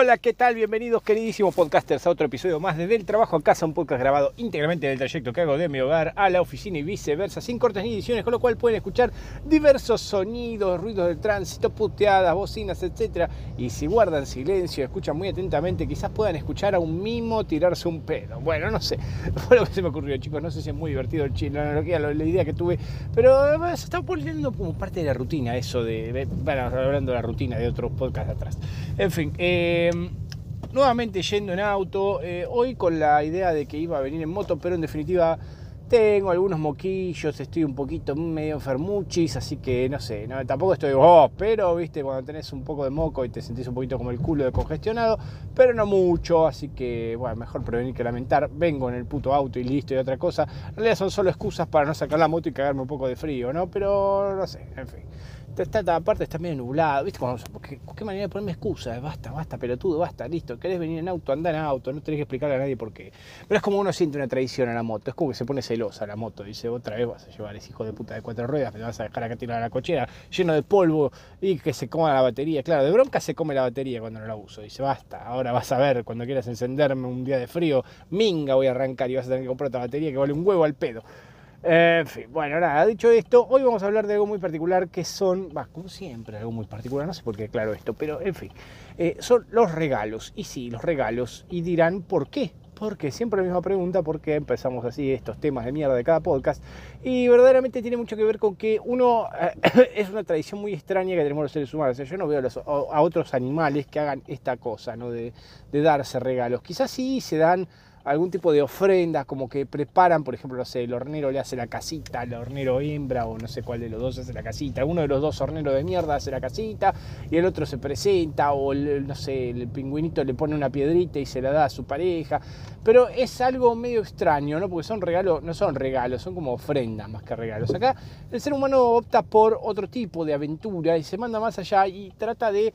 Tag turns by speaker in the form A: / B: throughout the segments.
A: Hola, ¿qué tal? Bienvenidos queridísimos podcasters a otro episodio más de Del Trabajo a Casa, un podcast grabado íntegramente del trayecto que hago de mi hogar a la oficina y viceversa, sin cortes ni ediciones, con lo cual pueden escuchar diversos sonidos, ruidos del tránsito, puteadas, bocinas, etc. Y si guardan silencio, escuchan muy atentamente, quizás puedan escuchar a un mimo tirarse un pedo. Bueno, no sé, fue lo que se me ocurrió, chicos, no sé si es muy divertido el chino, la analogía, la idea que tuve, pero se está poniendo como parte de la rutina eso de, bueno, hablando de la rutina de otros podcasts atrás. En fin, eh, nuevamente yendo en auto, eh, hoy con la idea de que iba a venir en moto, pero en definitiva tengo algunos moquillos, estoy un poquito medio enfermuchis, así que no sé, tampoco estoy, oh, pero viste, cuando tenés un poco de moco y te sentís un poquito como el culo de congestionado, pero no mucho, así que bueno, mejor prevenir que lamentar, vengo en el puto auto y listo y otra cosa, en realidad son solo excusas para no sacar la moto y cagarme un poco de frío, ¿no? Pero no sé, en fin está, esta parte está medio nublado, ¿viste? ¿Qué, ¿Qué manera de ponerme excusa? Basta, basta, pelotudo, basta, listo. ¿Querés venir en auto? Anda en auto, no tenés que explicarle a nadie por qué. Pero es como uno siente una traición a la moto, es como que se pone celosa la moto. Dice, otra vez vas a llevar ese hijo de puta de cuatro ruedas, me vas a dejar acá tirar a la cochera lleno de polvo y que se coma la batería. Claro, de bronca se come la batería cuando no la uso. Dice, basta, ahora vas a ver, cuando quieras encenderme un día de frío, minga voy a arrancar y vas a tener que comprar otra batería que vale un huevo al pedo. En fin, bueno, nada, dicho esto, hoy vamos a hablar de algo muy particular que son, va, como siempre, algo muy particular, no sé por qué claro esto, pero en fin, eh, son los regalos. Y sí, los regalos. Y dirán, ¿por qué? Porque siempre la misma pregunta, ¿por qué empezamos así estos temas de mierda de cada podcast? Y verdaderamente tiene mucho que ver con que uno es una tradición muy extraña que tenemos los seres humanos. yo no veo a, otros animales que hagan esta cosa, ¿no? De, de darse regalos. Quizás sí se dan algún tipo de ofrendas, como que preparan, por ejemplo, no sé, el hornero le hace la casita al hornero hembra, o no sé cuál de los dos hace la casita. Uno de los dos horneros de mierda hace la casita, y el otro se presenta, o no sé, el pingüinito le pone una piedrita y se la da a su pareja. Pero es algo medio extraño, ¿no? Porque son regalos, no son regalos, son como ofrendas más que regalos. Acá el ser humano opta por otro tipo de aventura y se manda más allá y trata de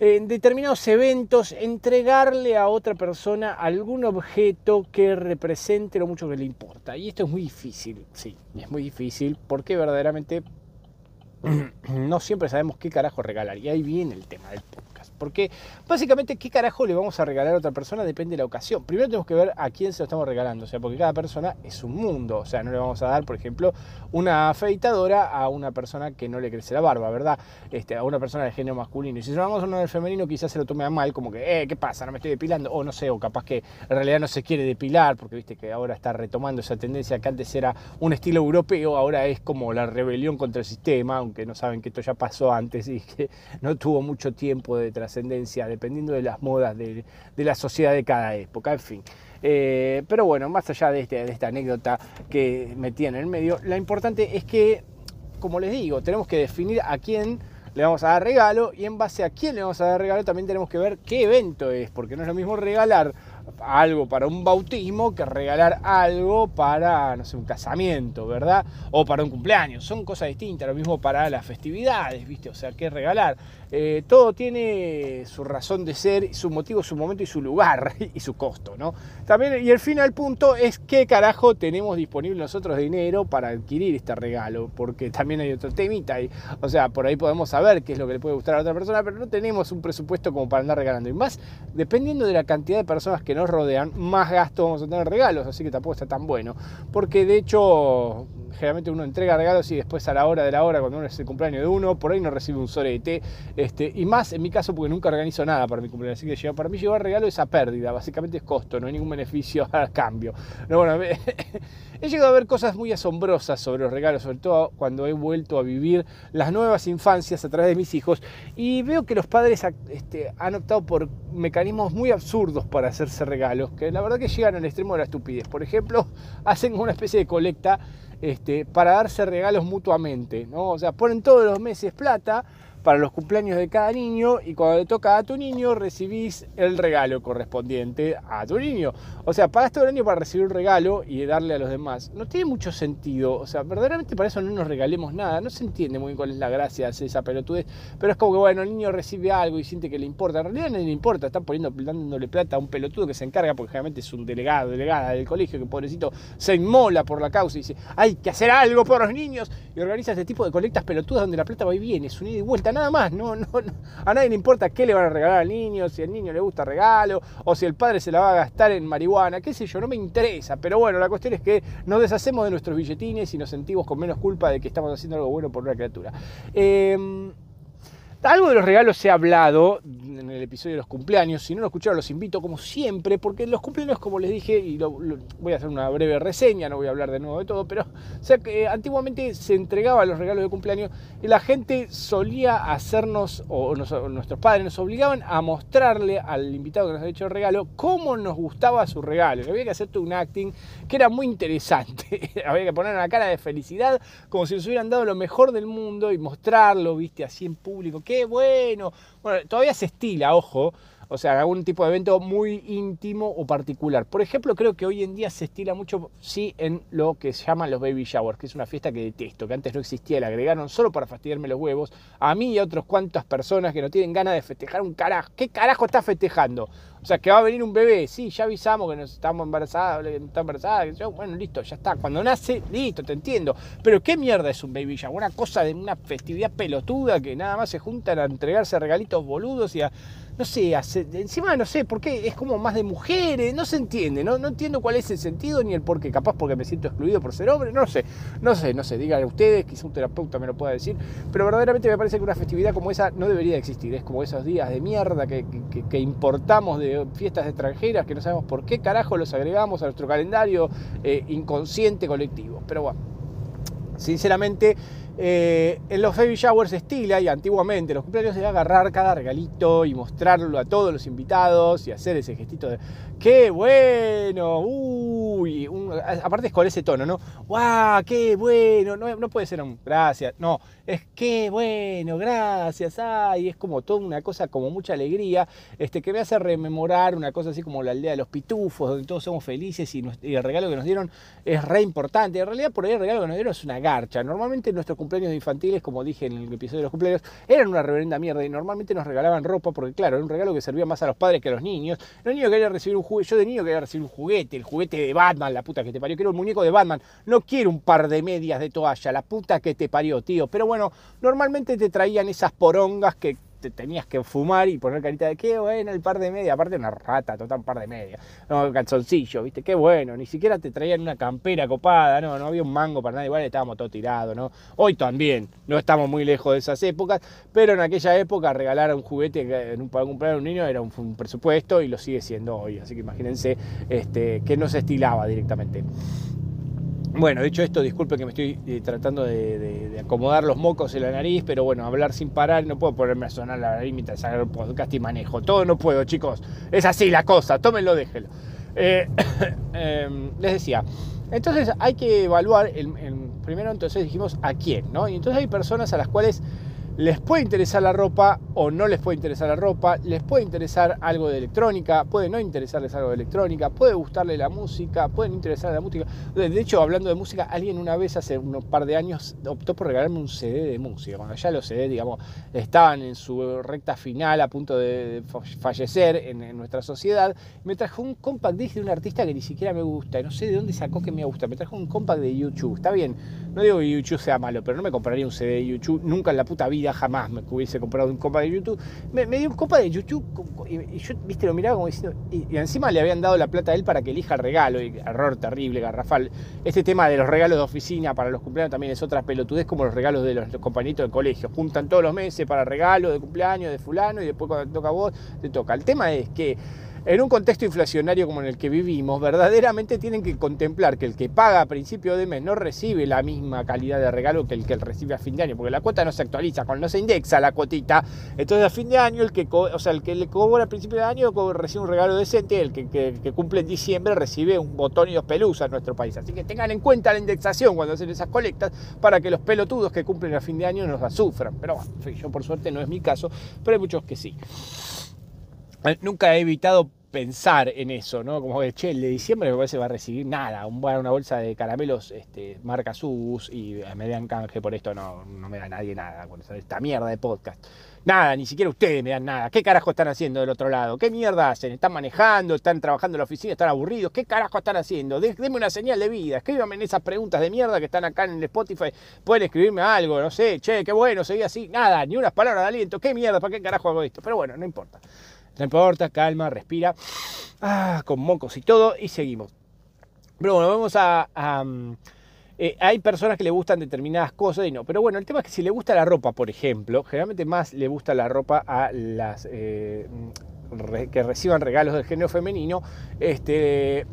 A: en determinados eventos entregarle a otra persona algún objeto que represente lo mucho que le importa. Y esto es muy difícil, sí, es muy difícil porque verdaderamente no siempre sabemos qué carajo regalar. Y ahí viene el tema del porque básicamente, ¿qué carajo le vamos a regalar a otra persona? Depende de la ocasión. Primero tenemos que ver a quién se lo estamos regalando. O sea, porque cada persona es un mundo. O sea, no le vamos a dar, por ejemplo, una afeitadora a una persona que no le crece la barba, ¿verdad? Este, a una persona de género masculino. Y si se lo damos a uno del femenino, quizás se lo tome a mal, como que, eh, ¿qué pasa? No me estoy depilando. O no sé, o capaz que en realidad no se quiere depilar, porque viste que ahora está retomando esa tendencia que antes era un estilo europeo, ahora es como la rebelión contra el sistema, aunque no saben que esto ya pasó antes y que no tuvo mucho tiempo de dependiendo de las modas de, la sociedad de cada época, en fin. Eh, pero bueno, más allá de, este, esta anécdota que metí en el medio, lo importante es que, como les digo, tenemos que definir a quién le vamos a dar regalo y en base a quién le vamos a dar regalo también tenemos que ver qué evento es, porque no es lo mismo regalar algo para un bautismo que regalar algo para, no sé, un casamiento, ¿verdad? O para un cumpleaños. Son cosas distintas, lo mismo para las festividades, ¿viste? O sea, ¿qué regalar? Eh, todo tiene su razón de ser, su motivo, su momento y su lugar y su costo, ¿no? También, y el final punto es qué carajo tenemos disponible nosotros dinero para adquirir este regalo, porque también hay otro temita ahí. O sea, por ahí podemos saber qué es lo que le puede gustar a otra persona, pero no tenemos un presupuesto como para andar regalando. Y más, dependiendo de la cantidad de personas que nos rodean, más gasto vamos a tener regalos, así que tampoco está tan bueno. Porque de hecho, generalmente uno entrega regalos y después a la hora de la hora, cuando uno es el cumpleaños de uno, por ahí no recibe un sorete. Este, y más en mi caso porque nunca organizo nada para mi cumpleaños. Así que para mí llevar regalo es a pérdida, básicamente es costo, no hay ningún beneficio al cambio. He llegado a ver cosas muy asombrosas sobre los regalos, sobre todo cuando he vuelto a vivir las nuevas infancias a través de mis hijos. Y veo que los padres este, han optado por mecanismos muy absurdos para hacerse regalos, que la verdad que llegan al extremo de la estupidez. Por ejemplo, hacen una especie de colecta este, para darse regalos mutuamente, ¿no? O sea, ponen todos los meses plata para los cumpleaños de cada niño y cuando le toca a tu niño recibís el regalo correspondiente a tu niño. O sea, pagas todo el año para recibir un regalo y darle a los demás. No tiene mucho sentido. O sea, verdaderamente para eso no nos regalemos nada. No se entiende muy bien cuál es la gracia de esa pelotudez. Pero es como que, bueno, el niño recibe algo y siente que le importa. En realidad no le importa. Están poniendo, dándole plata a un pelotudo que se encarga, porque generalmente es un delegado, delegada del colegio, que pobrecito se inmola por la causa y dice, hay que hacer algo por los niños. Y organiza este tipo de colectas pelotudas donde la plata va y viene. Es un ida y vuelta nada más. No, no, A nadie le importa qué le van a regalar al niño, si al niño le gusta regalo, o si el padre se la va a gastar en marihuana, qué sé yo, no me interesa. Pero bueno, la cuestión es que nos deshacemos de nuestros billetines y nos sentimos con menos culpa de que estamos haciendo algo bueno por una criatura. Eh, algo de los regalos se ha hablado en el episodio de los cumpleaños. Si no lo escucharon, los invito como siempre, porque los cumpleaños, como les dije, y voy a hacer una breve reseña, no voy a hablar de nuevo de todo, pero o que antiguamente se entregaban los regalos de cumpleaños y la gente solía hacernos, o, nuestros padres nos obligaban a mostrarle al invitado que nos había hecho el regalo cómo nos gustaba su regalo. Había que hacer todo un acting que era muy interesante. había que poner una cara de felicidad como si nos hubieran dado lo mejor del mundo y mostrarlo, viste, así en público bueno. Bueno, todavía se estila, ojo, o sea, algún tipo de evento muy íntimo o particular. Por ejemplo, creo que hoy en día se estila mucho, sí, en lo que se llaman los baby showers, que es una fiesta que detesto, que antes no existía, la agregaron solo para fastidiarme los huevos, a mí y a otras cuantas personas que no tienen ganas de festejar un carajo. ¿Qué carajo está festejando? O sea, que va a venir un bebé, sí, ya avisamos que nos estamos embarazadas, está embarazada, bueno, listo, ya está. Cuando nace, listo, te entiendo. Pero ¿qué mierda es un baby shower? Una cosa de una festividad pelotuda que nada más se juntan a entregarse regalitos boludos y a no sé, encima no sé por qué, es como más de mujeres, no se entiende, ¿no? no entiendo cuál es el sentido ni el por qué, capaz porque me siento excluido por ser hombre, no sé, no sé, no sé, díganle ustedes, quizá un terapeuta me lo pueda decir, pero verdaderamente me parece que una festividad como esa no debería existir, es como esos días de mierda que, importamos de fiestas extranjeras que no sabemos por qué carajo los agregamos a nuestro calendario eh, inconsciente colectivo, pero bueno, sinceramente eh, en los baby showers estila y antiguamente los cumpleaños de agarrar cada regalito y mostrarlo a todos los invitados y hacer ese gestito de ¡qué bueno! Uy, aparte es con ese tono, ¿no? ¡Guau! ¡Qué bueno! No, no puede ser un gracias, no, es qué bueno, gracias, ay, es como toda una cosa, como mucha alegría, este, que me hace rememorar una cosa así como la aldea de los pitufos, donde todos somos felices y, el regalo que nos dieron es re importante. En realidad, por ahí el regalo que nos dieron es una garcha. Normalmente nuestros cumpleaños infantiles, como dije en el episodio de los cumpleaños, eran una reverenda mierda y normalmente nos regalaban ropa, porque claro, era un regalo que servía más a los padres que a los niños. Los niños querían recibir un juguete, yo de niño quería recibir un juguete, el juguete de Batman, la puta que te parió, quiero un muñeco de Batman, no quiero un par de medias de toalla, la puta que te parió, tío. Pero bueno, normalmente te traían esas porongas que te tenías que fumar y poner carita de qué bueno el par de media, aparte una rata, total par de media, no, calzoncillo, viste, qué bueno, ni siquiera te traían una campera copada, no, no había un mango para nada, igual estábamos todo tirados, ¿no? Hoy también, no estamos muy lejos de esas épocas, pero en aquella época regalar un juguete en un, para comprar a un niño era un, presupuesto y lo sigue siendo hoy, así que imagínense este, que no se estilaba directamente. Bueno, dicho esto, disculpe que me estoy eh, tratando de, acomodar los mocos en la nariz, pero bueno, hablar sin parar, no puedo ponerme a sonar la nariz mientras hago el podcast y manejo. Todo no puedo, chicos. Es así la cosa, tómenlo, déjenlo. Eh, em, les decía, entonces hay que evaluar, el, primero entonces dijimos a quién, ¿no? Y entonces hay personas a las cuales les puede interesar la ropa o no les puede interesar la ropa, les puede interesar algo de electrónica, puede no interesarles algo de electrónica, puede gustarle la música, pueden interesarle la música. De hecho, hablando de música, alguien una vez hace un par de años optó por regalarme un CD de música, cuando ya los CD, digamos, estaban en su recta final a punto de fallecer en, nuestra sociedad, me trajo un compact disc de un artista que ni siquiera me gusta, no sé de dónde sacó que me gusta, me trajo un compact de YouTube, está bien, no digo que YouTube sea malo, pero no me compraría un CD de YouTube nunca en la puta vida jamás me hubiese comprado un copa de YouTube. Me, dio un copa de YouTube y, yo, viste, lo miraba como diciendo. Y, encima le habían dado la plata a él para que elija el regalo. Error terrible, garrafal. Este tema de los regalos de oficina para los cumpleaños también es otra pelotudez como los regalos de los, compañitos del colegio. Juntan todos los meses para regalos de cumpleaños de fulano y después cuando te toca a vos, te toca. El tema es que en un contexto inflacionario como en el que vivimos, verdaderamente tienen que contemplar que el que paga a principio de mes no recibe la misma calidad de regalo que el que recibe a fin de año, porque la cuota no se actualiza, cuando no se indexa la cuotita, entonces a fin de año el que, o sea, el que le cobra a principio de año recibe un regalo decente, el que, cumple en diciembre recibe un botón y dos pelusas en nuestro país. Así que tengan en cuenta la indexación cuando hacen esas colectas para que los pelotudos que cumplen a fin de año no las sufran. Pero bueno, yo por suerte no es mi caso, pero hay muchos que sí. Eh, nunca he evitado pensar en eso, ¿no? Como que, che, el de diciembre me parece va a recibir nada, una bolsa de caramelos este, marca SUS y me dan canje por esto, no, no me da nadie nada con esta mierda de podcast. Nada, ni siquiera ustedes me dan nada. ¿Qué carajo están haciendo del otro lado? ¿Qué mierda hacen? ¿Están manejando? ¿Están trabajando en la oficina? ¿Están aburridos? ¿Qué carajo están haciendo? Denme una señal de vida. Escríbanme en esas preguntas de mierda que están acá en el Spotify. Pueden escribirme algo, no sé, che, qué bueno, seguí así. Nada, ni unas palabras de aliento. ¿Qué mierda? ¿Para qué carajo hago esto? Pero bueno, no importa. No importa, calma, respira. Ah, con mocos y todo. Y seguimos. Pero bueno, vamos a eh, hay personas que le gustan determinadas cosas y no. Pero bueno, el tema es que si le gusta la ropa, por ejemplo, generalmente más le gusta la ropa a las eh, que reciban regalos del género femenino. Este,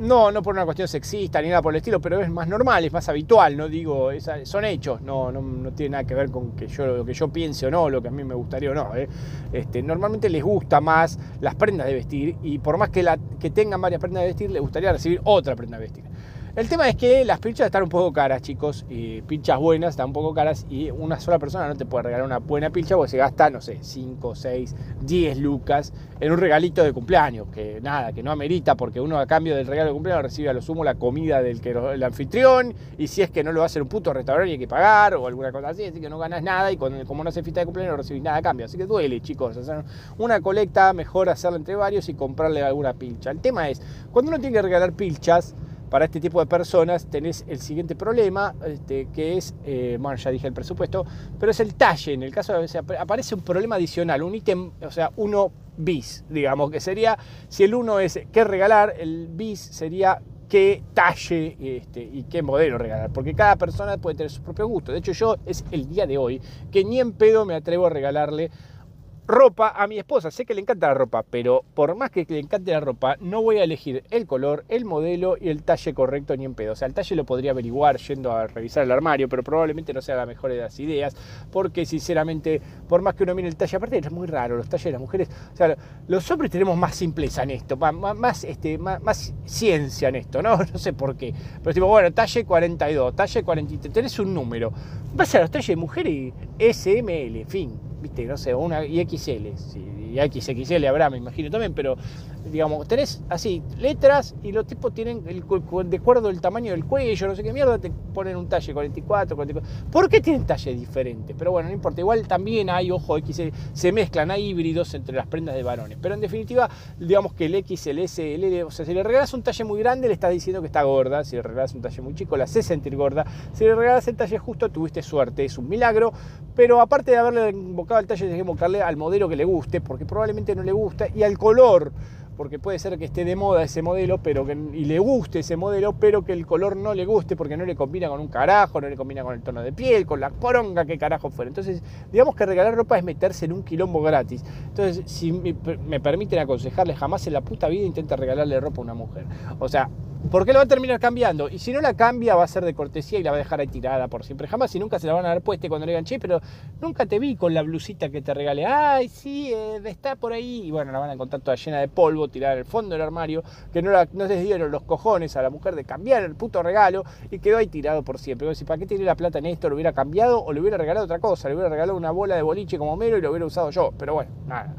A: no, no por una cuestión sexista ni nada por el estilo, pero es más normal, es más habitual, no digo, son hechos, no, no, tiene nada que ver con que yo, lo que yo piense o no, lo que a mí me gustaría o no. ¿eh? Este, normalmente les gusta más las prendas de vestir y por más que, la, que tengan varias prendas de vestir, les gustaría recibir otra prenda de vestir. El tema es que las pinchas están un poco caras, chicos. Y pinchas buenas están un poco caras. Y una sola persona no te puede regalar una buena pincha porque se gasta, no sé, 5, 6, 10 lucas en un regalito de cumpleaños. Que nada, que no amerita porque uno a cambio del regalo de cumpleaños recibe a lo sumo la comida del que el anfitrión. Y si es que no lo a hacer un puto restaurante y hay que pagar o alguna cosa así. Así que no ganas nada. Y como no hace fiesta de cumpleaños no recibís nada a cambio. Así que duele, chicos. Hacer una colecta, mejor hacerla entre varios y comprarle alguna pincha. El tema es, cuando uno tiene que regalar pinchas para este tipo de personas tenés el siguiente problema, este, que es, eh, bueno, ya dije el presupuesto, pero es el talle. En el caso de aparece un problema adicional, un ítem, o sea, uno bis, digamos, que sería, si el uno es qué regalar, el bis sería qué talle este, y qué modelo regalar, porque cada persona puede tener su propio gusto. De hecho, yo es el día de hoy que ni en pedo me atrevo a regalarle ropa a mi esposa. Sé que le encanta la ropa, pero por más que le encante la ropa, no voy a elegir el color, el modelo y el talle correcto ni en pedo. O sea, el talle lo podría averiguar yendo a revisar el armario, pero probablemente no sea la mejor de las ideas, porque sinceramente, por más que uno mire el talle, aparte es muy raro, los talles de las mujeres, o sea, los hombres tenemos más simpleza en esto, más, este, más, ciencia en esto, ¿no? No sé por qué. Pero tipo, bueno, talle 42, talle 43, tenés un número. Vas a los talles de mujeres SML, fin viste, no sé, una y XL, y XXL habrá, me imagino también, pero digamos, tenés así letras y los tipos tienen, el, de acuerdo al tamaño del cuello, no sé qué mierda, te ponen un talle 44, 44. ¿Por qué tienen talles diferentes? Pero bueno, no importa, igual también hay, ojo, XL, se mezclan, hay híbridos entre las prendas de varones, pero en definitiva, digamos que el XL, S, L, o sea, si le regalas un talle muy grande, le estás diciendo que está gorda, si le regalas un talle muy chico, la haces sentir gorda, si le regalas el talle justo, tuviste suerte, es un milagro, pero aparte de haberle invocado el talle, tienes que invocarle al modelo que le guste, porque probablemente no le gusta, y al color porque puede ser que esté de moda ese modelo pero que, y le guste ese modelo, pero que el color no le guste porque no le combina con un carajo, no le combina con el tono de piel, con la poronga que carajo fuera. Entonces, digamos que regalar ropa es meterse en un quilombo gratis. Entonces, si me, permiten aconsejarle, jamás en la puta vida intenta regalarle ropa a una mujer. O sea, ¿Por qué lo va a terminar cambiando? Y si no la cambia, va a ser de cortesía y la va a dejar ahí tirada por siempre. Jamás y nunca se la van a dar puesta cuando le digan, che, pero nunca te vi con la blusita que te regalé. Ay, sí, eh, está por ahí. Y bueno, la van a encontrar toda llena de polvo, tirada en el fondo del armario, que no, les dieron los cojones a la mujer de cambiar el puto regalo y quedó ahí tirado por siempre. ¿para qué tiene la plata en esto? ¿Lo hubiera cambiado o le hubiera regalado otra cosa? Le hubiera regalado una bola de boliche como mero y lo hubiera usado yo. Pero bueno, nada.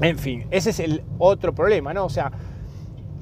A: En fin, ese es el otro problema, ¿no? O sea,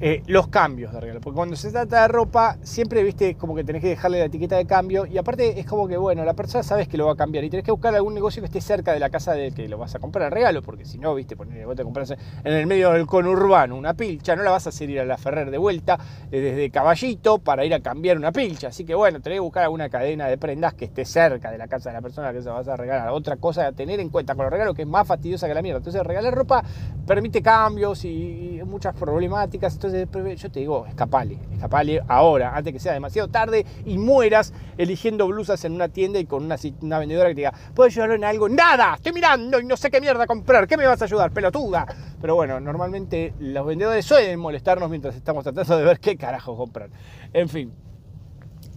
A: eh, los cambios de regalo. Porque cuando se trata de ropa, siempre viste como que tenés que dejarle la etiqueta de cambio. Y aparte es como que, bueno, la persona sabes que lo va a cambiar. Y tenés que buscar algún negocio que esté cerca de la casa del que lo vas a comprar el regalo. Porque si no, viste, poner, vos te compras en el medio del conurbano una pilcha, no la vas a hacer ir a la Ferrer de vuelta eh, desde Caballito para ir a cambiar una pilcha. Así que bueno, tenés que buscar alguna cadena de prendas que esté cerca de la casa de la persona que se vas a regalar. Otra cosa a tener en cuenta con los regalos que es más fastidiosa que la mierda. Entonces, regalar ropa permite cambios y muchas problemáticas. Entonces, yo te digo, escapale, escapale ahora, antes que sea demasiado tarde y mueras eligiendo blusas en una tienda y con una, una vendedora que te diga, ¿puedes ayudarlo en algo? ¡Nada! Estoy mirando y no sé qué mierda comprar, ¿qué me vas a ayudar, pelotuda? Pero bueno, normalmente los vendedores suelen molestarnos mientras estamos tratando de ver qué carajo comprar. En fin,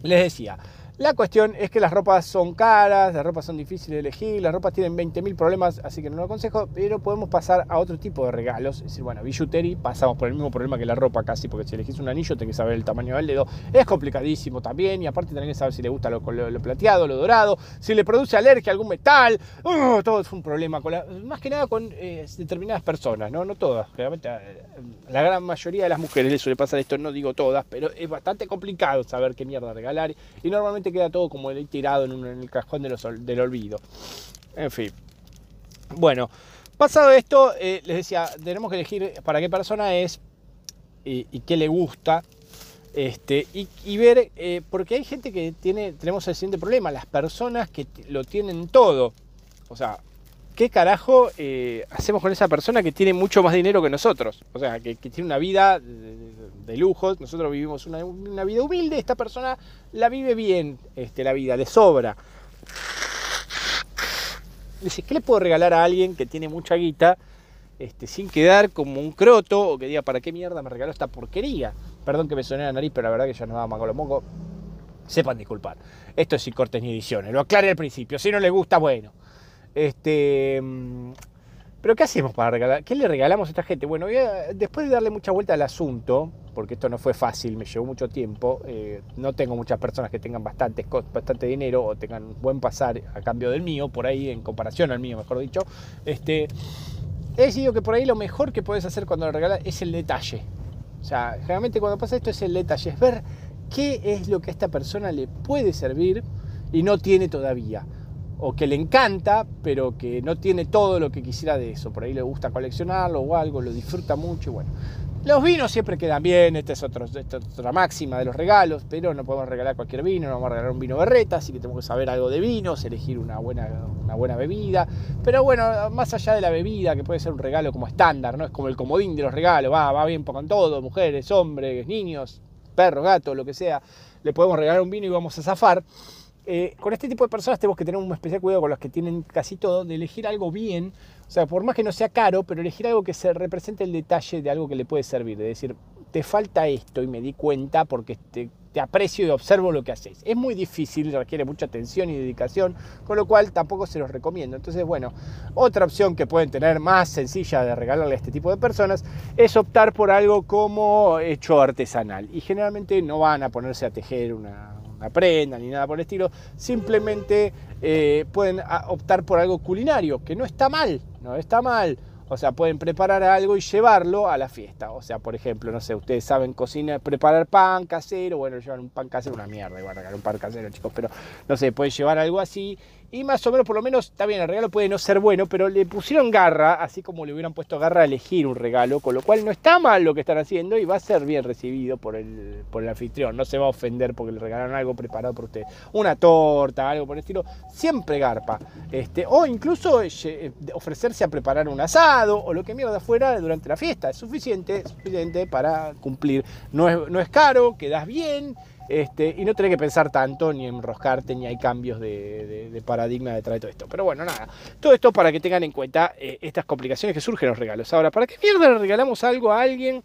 A: les decía, La cuestión es que las ropas son caras, las ropas son difíciles de elegir, las ropas tienen 20.000 problemas, así que no lo aconsejo, pero podemos pasar a otro tipo de regalos. Es decir, bueno, billutería, pasamos por el mismo problema que la ropa casi, porque si elegís un anillo tenés que saber el tamaño del dedo. Es complicadísimo también, y aparte tenés que saber si le gusta lo, plateado, lo dorado, si le produce alergia a algún metal. ¡uh! todo es un problema, con más que nada con eh, determinadas personas, ¿no? No todas, realmente eh, la gran mayoría de las mujeres le suele pasar esto, no digo todas, pero es bastante complicado saber qué mierda regalar, y normalmente queda todo como tirado en, el cajón del olvido. En fin. Bueno, pasado esto, eh, les decía, tenemos que elegir para qué persona es y, qué le gusta. Este, y, ver, eh, porque hay gente que tiene, tenemos el siguiente problema, las personas que lo tienen todo. O sea, ¿qué carajo eh, hacemos con esa persona que tiene mucho más dinero que nosotros? O sea, que, tiene una vida de, lujos, nosotros vivimos una, vida humilde, esta persona la vive bien, este, la vida, le sobra. Dice, ¿qué le puedo regalar a alguien que tiene mucha guita este, sin quedar como un croto o que diga, ¿para qué mierda me regaló esta porquería? Perdón que me soné la nariz, pero la verdad que ya no daba con los mocos. Sepan disculpar. Esto es sin cortes ni ediciones, lo aclaré al principio. Si no le gusta, bueno. Este, mm, pero ¿qué hacemos para regalar? ¿Qué le regalamos a esta gente? Bueno, después de darle mucha vuelta al asunto, porque esto no fue fácil, me llevó mucho tiempo, eh, no tengo muchas personas que tengan bastante, bastante dinero o tengan buen pasar a cambio del mío, por ahí en comparación al mío, mejor dicho, este, he decidido que por ahí lo mejor que puedes hacer cuando le regalas es el detalle. O sea, generalmente cuando pasa esto es el detalle, es ver qué es lo que a esta persona le puede servir y no tiene todavía o que le encanta, pero que no tiene todo lo que quisiera de eso. Por ahí le gusta coleccionarlo o algo, lo disfruta mucho y bueno. Los vinos siempre quedan bien, esta es, otra máxima de los regalos, pero no podemos regalar cualquier vino, no vamos a regalar un vino berreta, así que tenemos que saber algo de vinos, elegir una buena, una buena bebida. Pero bueno, más allá de la bebida, que puede ser un regalo como estándar, ¿no? Es como el comodín de los regalos, va, va bien con todo, mujeres, hombres, niños, perros, gatos, lo que sea, le podemos regalar un vino y vamos a zafar. Eh, con este tipo de personas tenemos que tener un especial cuidado con los que tienen casi todo, de elegir algo bien, o sea, por más que no sea caro, pero elegir algo que se represente el detalle de algo que le puede servir, de decir, te falta esto y me di cuenta porque te, te aprecio y observo lo que haces. Es muy difícil, requiere mucha atención y dedicación, con lo cual tampoco se los recomiendo. Entonces, bueno, otra opción que pueden tener más sencilla de regalarle a este tipo de personas es optar por algo como hecho artesanal. Y generalmente no van a ponerse a tejer una, aprendan ni nada por el estilo, simplemente eh, pueden ah, optar por algo culinario, que no está mal, no está mal. O sea, pueden preparar algo y llevarlo a la fiesta. O sea, por ejemplo, no sé, ustedes saben cocinar, preparar pan casero. Bueno, llevan un pan casero, una mierda, igual un pan casero, chicos. Pero no sé, pueden llevar algo así y más o menos, por lo menos, está bien, el regalo puede no ser bueno, pero le pusieron garra, así como le hubieran puesto garra a elegir un regalo, con lo cual no está mal lo que están haciendo y va a ser bien recibido por el, por el anfitrión. No se va a ofender porque le regalaron algo preparado por usted. Una torta, algo por el estilo, siempre garpa. Este, o incluso eh, ofrecerse a preparar un asado o lo que mierda fuera durante la fiesta. Es suficiente, suficiente para cumplir. No es, no es caro, quedas bien este, y no tenés que pensar tanto, ni enroscarte, ni hay cambios de, paradigma detrás de todo esto. Pero bueno, nada. Todo esto para que tengan en cuenta eh, estas complicaciones que surgen en los regalos. Ahora, ¿para qué mierda le regalamos algo a alguien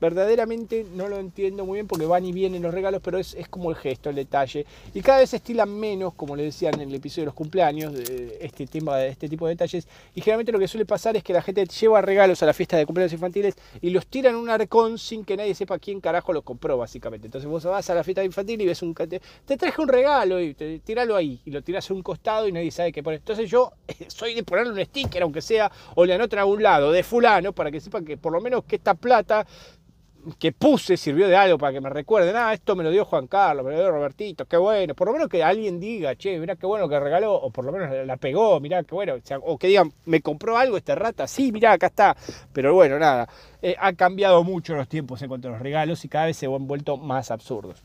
A: verdaderamente no lo entiendo muy bien porque van y vienen los regalos, pero es, como el gesto, el detalle. Y cada vez se estilan menos, como le decían en el episodio de los cumpleaños, este, tema, de este tipo de detalles. Y generalmente lo que suele pasar es que la gente lleva regalos a la fiesta de cumpleaños infantiles y los tira en un arcón sin que nadie sepa quién carajo los compró, básicamente. Entonces vos vas a la fiesta infantil y ves un... Te, te traje un regalo y te, tiralo ahí y lo tiras a un costado y nadie sabe qué poner. Entonces yo soy de ponerle un sticker, aunque sea, o le anotan a un lado, de fulano, para que sepan que por lo menos que esta plata que puse sirvió de algo para que me recuerden, ah, esto me lo dio Juan Carlos, me lo dio Robertito, qué bueno, por lo menos que alguien diga, che, mirá qué bueno que regaló, o por lo menos la pegó, mirá qué bueno, o, que digan, me compró algo este rata, sí, mirá, acá está, pero bueno, nada, eh, ha cambiado mucho los tiempos en cuanto a los regalos y cada vez se han vuelto más absurdos.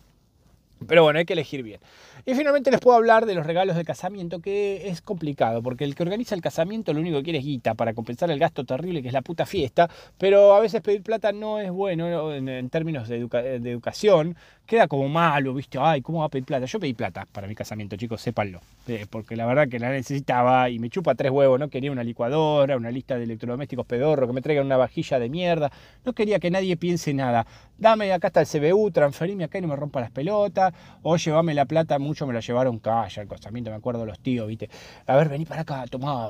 A: Pero bueno, hay que elegir bien. Y finalmente les puedo hablar de los regalos de casamiento, que es complicado, porque el que organiza el casamiento lo único que quiere es guita para compensar el gasto terrible que es la puta fiesta, pero a veces pedir plata no es bueno en, términos de, educación, queda como malo, ¿viste? Ay, ¿cómo va a pedir plata? Yo pedí plata para mi casamiento, chicos, sépanlo. Eh, porque la verdad que la necesitaba y me chupa tres huevos, no quería una licuadora, una lista de electrodomésticos pedorro, que me traigan una vajilla de mierda, no quería que nadie piense nada. Dame, acá está el CBU, transferime acá y no me rompa las pelotas, o llévame la plata, mucho me la llevaron calla al casamiento, me acuerdo los tíos, ¿viste? A ver, vení para acá, tomá,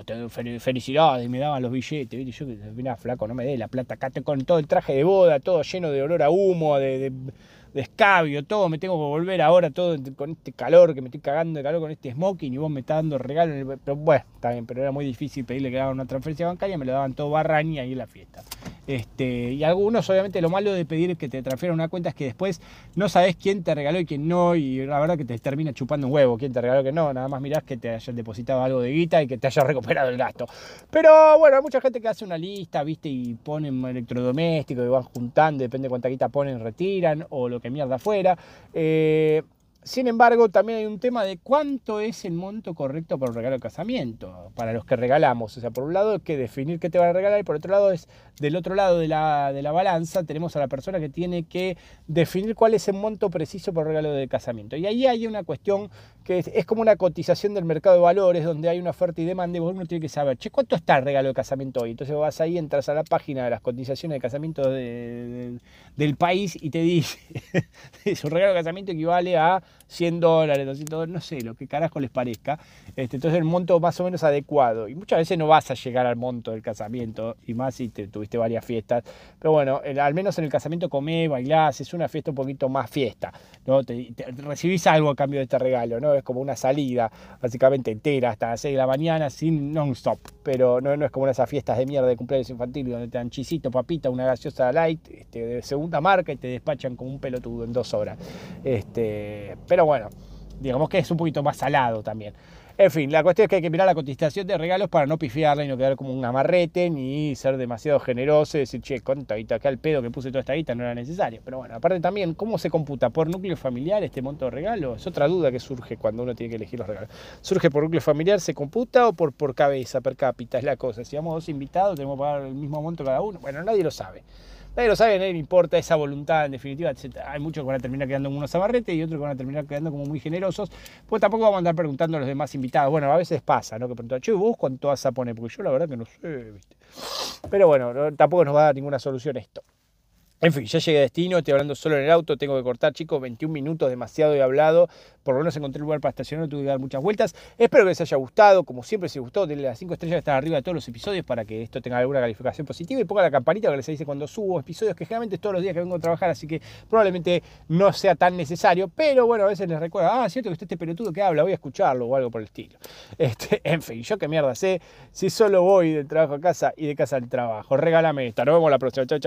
A: felicidades, me daban los billetes, ¿viste? Yo, mira, flaco, no me dé la plata, acá con todo el traje de boda, todo lleno de olor a humo, de escabio, todo, me tengo que volver ahora todo con este calor, que me estoy cagando de calor con este smoking y vos me estás dando regalo. Pero bueno, está bien, pero era muy difícil pedirle que hagan una transferencia bancaria, me lo daban todo barraña ahí en la fiesta. Este, y algunos, obviamente, lo malo de pedir que te transfieran una cuenta es que después no sabes quién te regaló y quién no, y la verdad que te termina chupando un huevo quién te regaló que no, nada más mirás que te hayan depositado algo de guita y que te haya recuperado el gasto. Pero bueno, hay mucha gente que hace una lista, viste, y ponen electrodomésticos y van juntando, depende de cuánta guita ponen, retiran, o lo que mierda fuera. Eh, sin embargo, también hay un tema de cuánto es el monto correcto para un regalo de casamiento, para los que regalamos. O sea, por un lado hay que definir qué te van a regalar y por otro lado es, del otro lado de la, de la balanza, tenemos a la persona que tiene que definir cuál es el monto preciso para un regalo de casamiento. Y ahí hay una cuestión que es, como una cotización del mercado de valores, donde hay una oferta y demanda y uno tiene que saber, che, ¿cuánto está el regalo de casamiento hoy? Entonces vas ahí, entras a la página de las cotizaciones de casamiento del país y te dice, es un regalo de casamiento equivale a 100 dólares, 200 dólares, no sé, lo que carajo les parezca. Este, entonces el monto más o menos adecuado. Y muchas veces no vas a llegar al monto del casamiento, y más si te, tuviste varias fiestas. Pero bueno, al menos en el casamiento comés, bailás, es una fiesta un poquito más fiesta. ¿no? Recibís algo a cambio de este regalo, ¿no? Es como una salida básicamente entera hasta las 6 de la mañana sin non-stop. Pero no, no es como esas fiestas de mierda de cumpleaños infantil donde te dan chisito, papita, una gaseosa light este, de segunda marca y te despachan como un pelotudo en dos horas. Este, pero bueno, digamos que es un poquito más salado también. En fin, la cuestión es que hay que mirar la cotización de regalos para no pifiarla y no quedar como un amarrete, ni ser demasiado generoso y decir, che, cuánta guita acá el pedo que puse toda esta guita no era necesario. Pero bueno, aparte también, ¿cómo se computa? ¿Por núcleo familiar este monto de regalos? Es otra duda que surge cuando uno tiene que elegir los regalos. ¿Surge por núcleo familiar, se computa o por, por cabeza, per cápita? Es la cosa. Si vamos dos invitados, tenemos que pagar el mismo monto cada uno. Bueno, nadie lo sabe. Nadie lo sabe, nadie le importa esa voluntad en definitiva, Hay muchos que van a terminar quedando en unos amarretes y otros que van a terminar quedando como muy generosos. Pues tampoco vamos a andar preguntando a los demás invitados. Bueno, a veces pasa, ¿no? Que preguntan, che, vos cuánto vas a poner, porque yo la verdad que no sé, ¿viste? Pero bueno, tampoco nos va a dar ninguna solución esto. En fin, ya llegué a destino, estoy hablando solo en el auto, tengo que cortar, chicos, 21 minutos, demasiado he hablado. Por lo menos encontré un lugar para estacionar, tuve que dar muchas vueltas. Espero que les haya gustado, como siempre, si les gustó, denle las 5 estrellas que están arriba de todos los episodios para que esto tenga alguna calificación positiva y ponga la campanita que les dice cuando subo episodios, que generalmente es todos los días que vengo a trabajar, así que probablemente no sea tan necesario, pero bueno, a veces les recuerda, ah, cierto que está este pelotudo que habla, voy a escucharlo o algo por el estilo. Este, en fin, yo qué mierda sé, si solo voy del trabajo a casa y de casa al trabajo. Regálame esta, nos vemos la próxima, chao, chao.